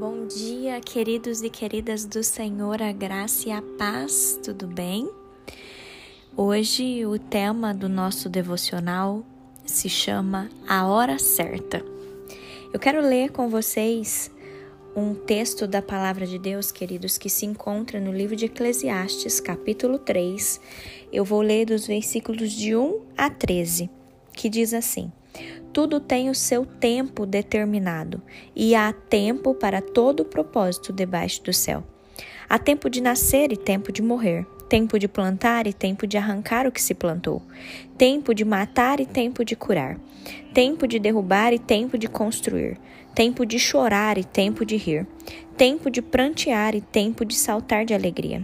Bom dia, queridos e queridas do Senhor, a graça e a paz, tudo bem? Hoje o tema do nosso devocional se chama A Hora Certa. Eu quero ler com vocês um texto da palavra de Deus, queridos, que se encontra no livro de Eclesiastes, capítulo 3. Eu vou ler dos versículos de 1 a 13, que diz assim: tudo tem o seu tempo determinado e há tempo para todo propósito debaixo do céu. Há tempo de nascer e tempo de morrer, tempo de plantar e tempo de arrancar o que se plantou, tempo de matar e tempo de curar, tempo de derrubar e tempo de construir, tempo de chorar e tempo de rir, tempo de prantear e tempo de saltar de alegria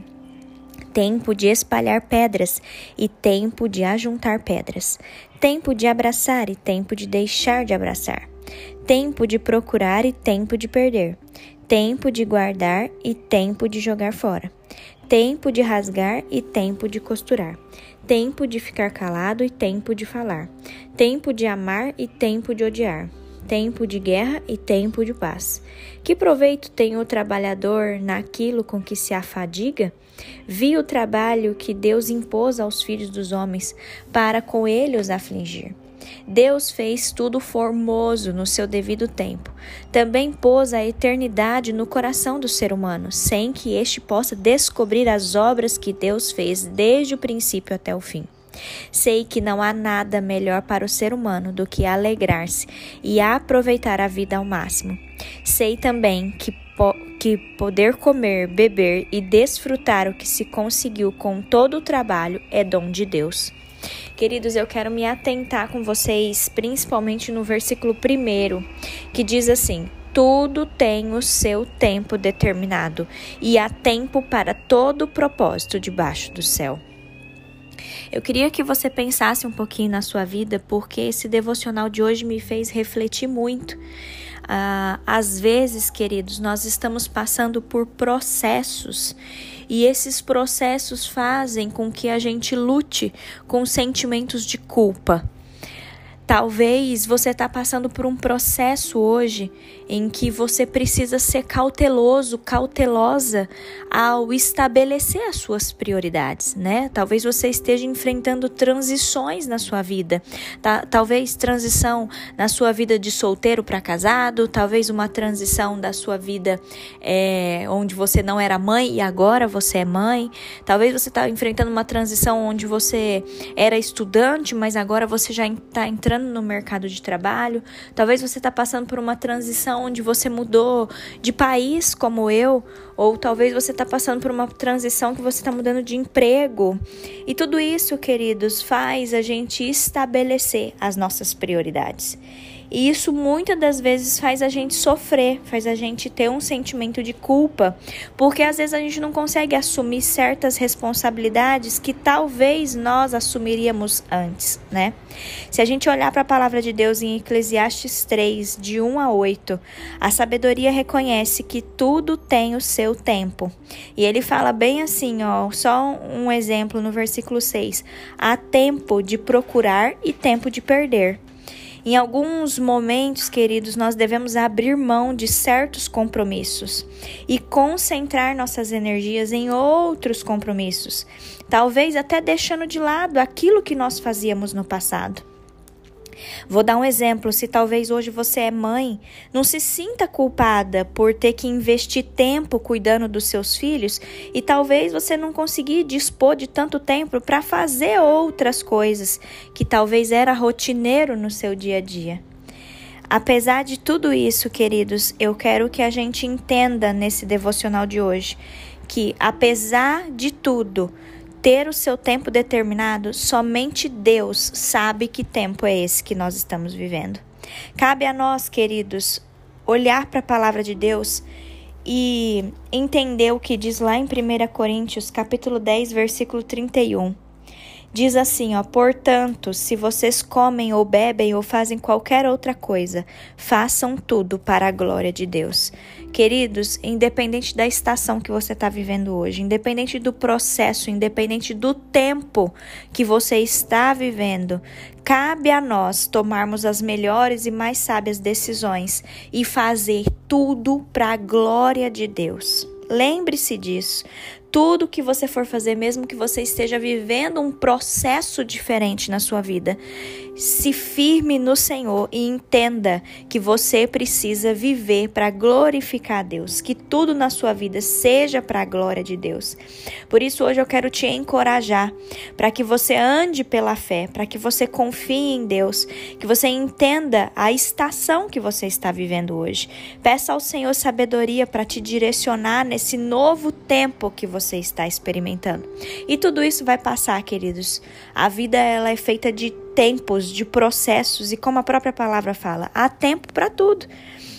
tempo de espalhar pedras e tempo de ajuntar pedras, tempo de abraçar e tempo de deixar de abraçar, tempo de procurar e tempo de perder, tempo de guardar e tempo de jogar fora, tempo de rasgar e tempo de costurar, tempo de ficar calado e tempo de falar, tempo de amar e tempo de odiar tempo de guerra e tempo de paz. Que proveito tem o trabalhador naquilo com que se afadiga? Vi o trabalho que Deus impôs aos filhos dos homens para com ele os afligir. Deus fez tudo formoso no seu devido tempo. Também pôs a eternidade no coração do ser humano, sem que este possa descobrir as obras que Deus fez desde o princípio até o fim. Sei que não há nada melhor para o ser humano do que alegrar-se e aproveitar a vida ao máximo. Sei também que, po que poder comer, beber e desfrutar o que se conseguiu com todo o trabalho é dom de Deus. Queridos, eu quero me atentar com vocês, principalmente no versículo 1, que diz assim: tudo tem o seu tempo determinado e há tempo para todo propósito debaixo do céu. Eu queria que você pensasse um pouquinho na sua vida, porque esse devocional de hoje me fez refletir muito. Uh, às vezes, queridos, nós estamos passando por processos e esses processos fazem com que a gente lute com sentimentos de culpa. Talvez você está passando por um processo hoje em que você precisa ser cauteloso, cautelosa ao estabelecer as suas prioridades, né? Talvez você esteja enfrentando transições na sua vida, tá? talvez transição na sua vida de solteiro para casado, talvez uma transição da sua vida é, onde você não era mãe e agora você é mãe, talvez você está enfrentando uma transição onde você era estudante, mas agora você já está entrando entrando no mercado de trabalho, talvez você está passando por uma transição onde você mudou de país, como eu, ou talvez você está passando por uma transição que você está mudando de emprego. E tudo isso, queridos, faz a gente estabelecer as nossas prioridades. E isso muitas das vezes faz a gente sofrer, faz a gente ter um sentimento de culpa, porque às vezes a gente não consegue assumir certas responsabilidades que talvez nós assumiríamos antes, né? Se a gente olhar para a palavra de Deus em Eclesiastes 3, de 1 a 8, a sabedoria reconhece que tudo tem o seu tempo. E ele fala bem assim, ó, só um exemplo no versículo 6: há tempo de procurar e tempo de perder em alguns momentos, queridos, nós devemos abrir mão de certos compromissos e concentrar nossas energias em outros compromissos, talvez até deixando de lado aquilo que nós fazíamos no passado. Vou dar um exemplo: se talvez hoje você é mãe, não se sinta culpada por ter que investir tempo cuidando dos seus filhos e talvez você não conseguir dispor de tanto tempo para fazer outras coisas que talvez era rotineiro no seu dia a dia. Apesar de tudo isso, queridos, eu quero que a gente entenda nesse devocional de hoje que, apesar de tudo, ter o seu tempo determinado, somente Deus sabe que tempo é esse que nós estamos vivendo. Cabe a nós, queridos, olhar para a palavra de Deus e entender o que diz lá em 1 Coríntios, capítulo 10, versículo 31. Diz assim, ó: "Portanto, se vocês comem ou bebem ou fazem qualquer outra coisa, façam tudo para a glória de Deus." Queridos, independente da estação que você está vivendo hoje, independente do processo, independente do tempo que você está vivendo, cabe a nós tomarmos as melhores e mais sábias decisões e fazer tudo para a glória de Deus. Lembre-se disso tudo que você for fazer, mesmo que você esteja vivendo um processo diferente na sua vida, se firme no Senhor e entenda que você precisa viver para glorificar Deus, que tudo na sua vida seja para a glória de Deus. Por isso hoje eu quero te encorajar para que você ande pela fé, para que você confie em Deus, que você entenda a estação que você está vivendo hoje. Peça ao Senhor sabedoria para te direcionar nesse novo tempo que você está experimentando. E tudo isso vai passar, queridos. A vida ela é feita de tempos, de processos e como a própria palavra fala, há tempo para tudo.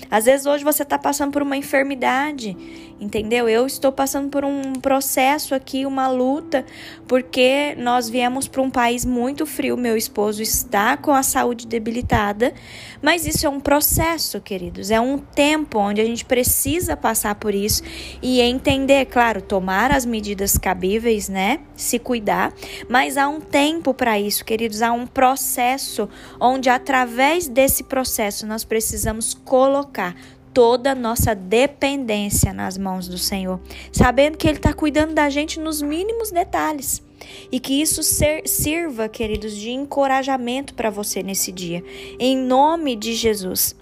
Às vezes hoje você está passando por uma enfermidade, entendeu? Eu estou passando por um processo aqui, uma luta, porque nós viemos para um país muito frio. Meu esposo está com a saúde debilitada, mas isso é um processo, queridos. É um tempo onde a gente precisa passar por isso e entender, claro, tomar as medidas cabíveis, né? Se cuidar, mas há um tempo para isso, queridos. Há um processo onde, através desse processo, nós precisamos colocar colocar toda a nossa dependência nas mãos do Senhor, sabendo que Ele está cuidando da gente nos mínimos detalhes. E que isso ser, sirva, queridos, de encorajamento para você nesse dia. Em nome de Jesus.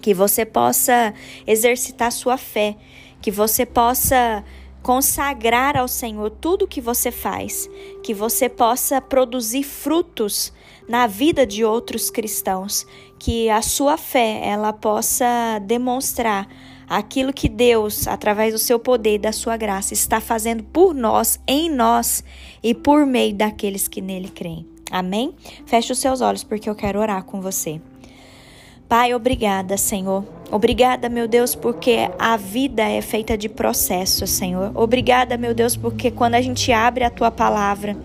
Que você possa exercitar sua fé. Que você possa consagrar ao Senhor tudo que você faz. Que você possa produzir frutos na vida de outros cristãos, que a sua fé ela possa demonstrar aquilo que Deus, através do seu poder e da sua graça, está fazendo por nós, em nós e por meio daqueles que nele creem. Amém? Feche os seus olhos porque eu quero orar com você. Pai, obrigada, Senhor. Obrigada, meu Deus, porque a vida é feita de processos, Senhor. Obrigada, meu Deus, porque quando a gente abre a tua palavra,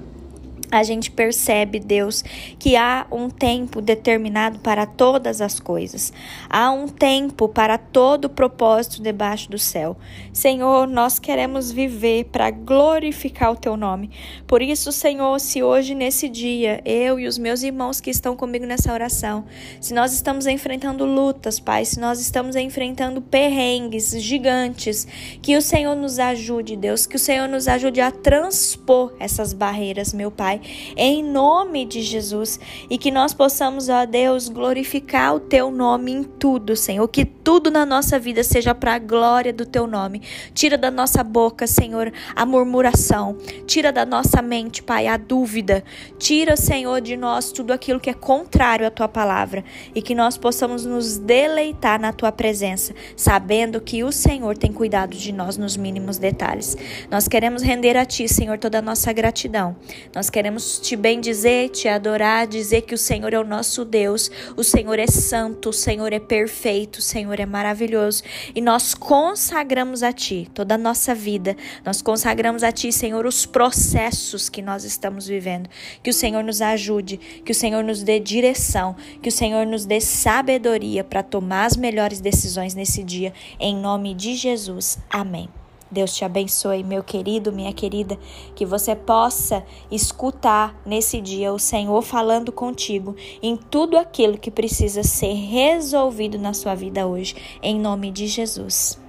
a gente percebe, Deus, que há um tempo determinado para todas as coisas. Há um tempo para todo o propósito debaixo do céu. Senhor, nós queremos viver para glorificar o teu nome. Por isso, Senhor, se hoje nesse dia eu e os meus irmãos que estão comigo nessa oração, se nós estamos enfrentando lutas, Pai, se nós estamos enfrentando perrengues gigantes, que o Senhor nos ajude, Deus, que o Senhor nos ajude a transpor essas barreiras, meu Pai Pai, em nome de Jesus, e que nós possamos, ó Deus, glorificar o teu nome em tudo, Senhor, que tudo na nossa vida seja para a glória do teu nome. Tira da nossa boca, Senhor, a murmuração, tira da nossa mente, Pai, a dúvida. Tira, Senhor, de nós tudo aquilo que é contrário à tua palavra e que nós possamos nos deleitar na tua presença, sabendo que o Senhor tem cuidado de nós nos mínimos detalhes. Nós queremos render a ti, Senhor, toda a nossa gratidão. Nós queremos queremos te bendizer, te adorar, dizer que o Senhor é o nosso Deus, o Senhor é santo, o Senhor é perfeito, o Senhor é maravilhoso. E nós consagramos a Ti toda a nossa vida, nós consagramos a Ti, Senhor, os processos que nós estamos vivendo. Que o Senhor nos ajude, que o Senhor nos dê direção, que o Senhor nos dê sabedoria para tomar as melhores decisões nesse dia. Em nome de Jesus. Amém. Deus te abençoe, meu querido, minha querida, que você possa escutar nesse dia o Senhor falando contigo em tudo aquilo que precisa ser resolvido na sua vida hoje, em nome de Jesus.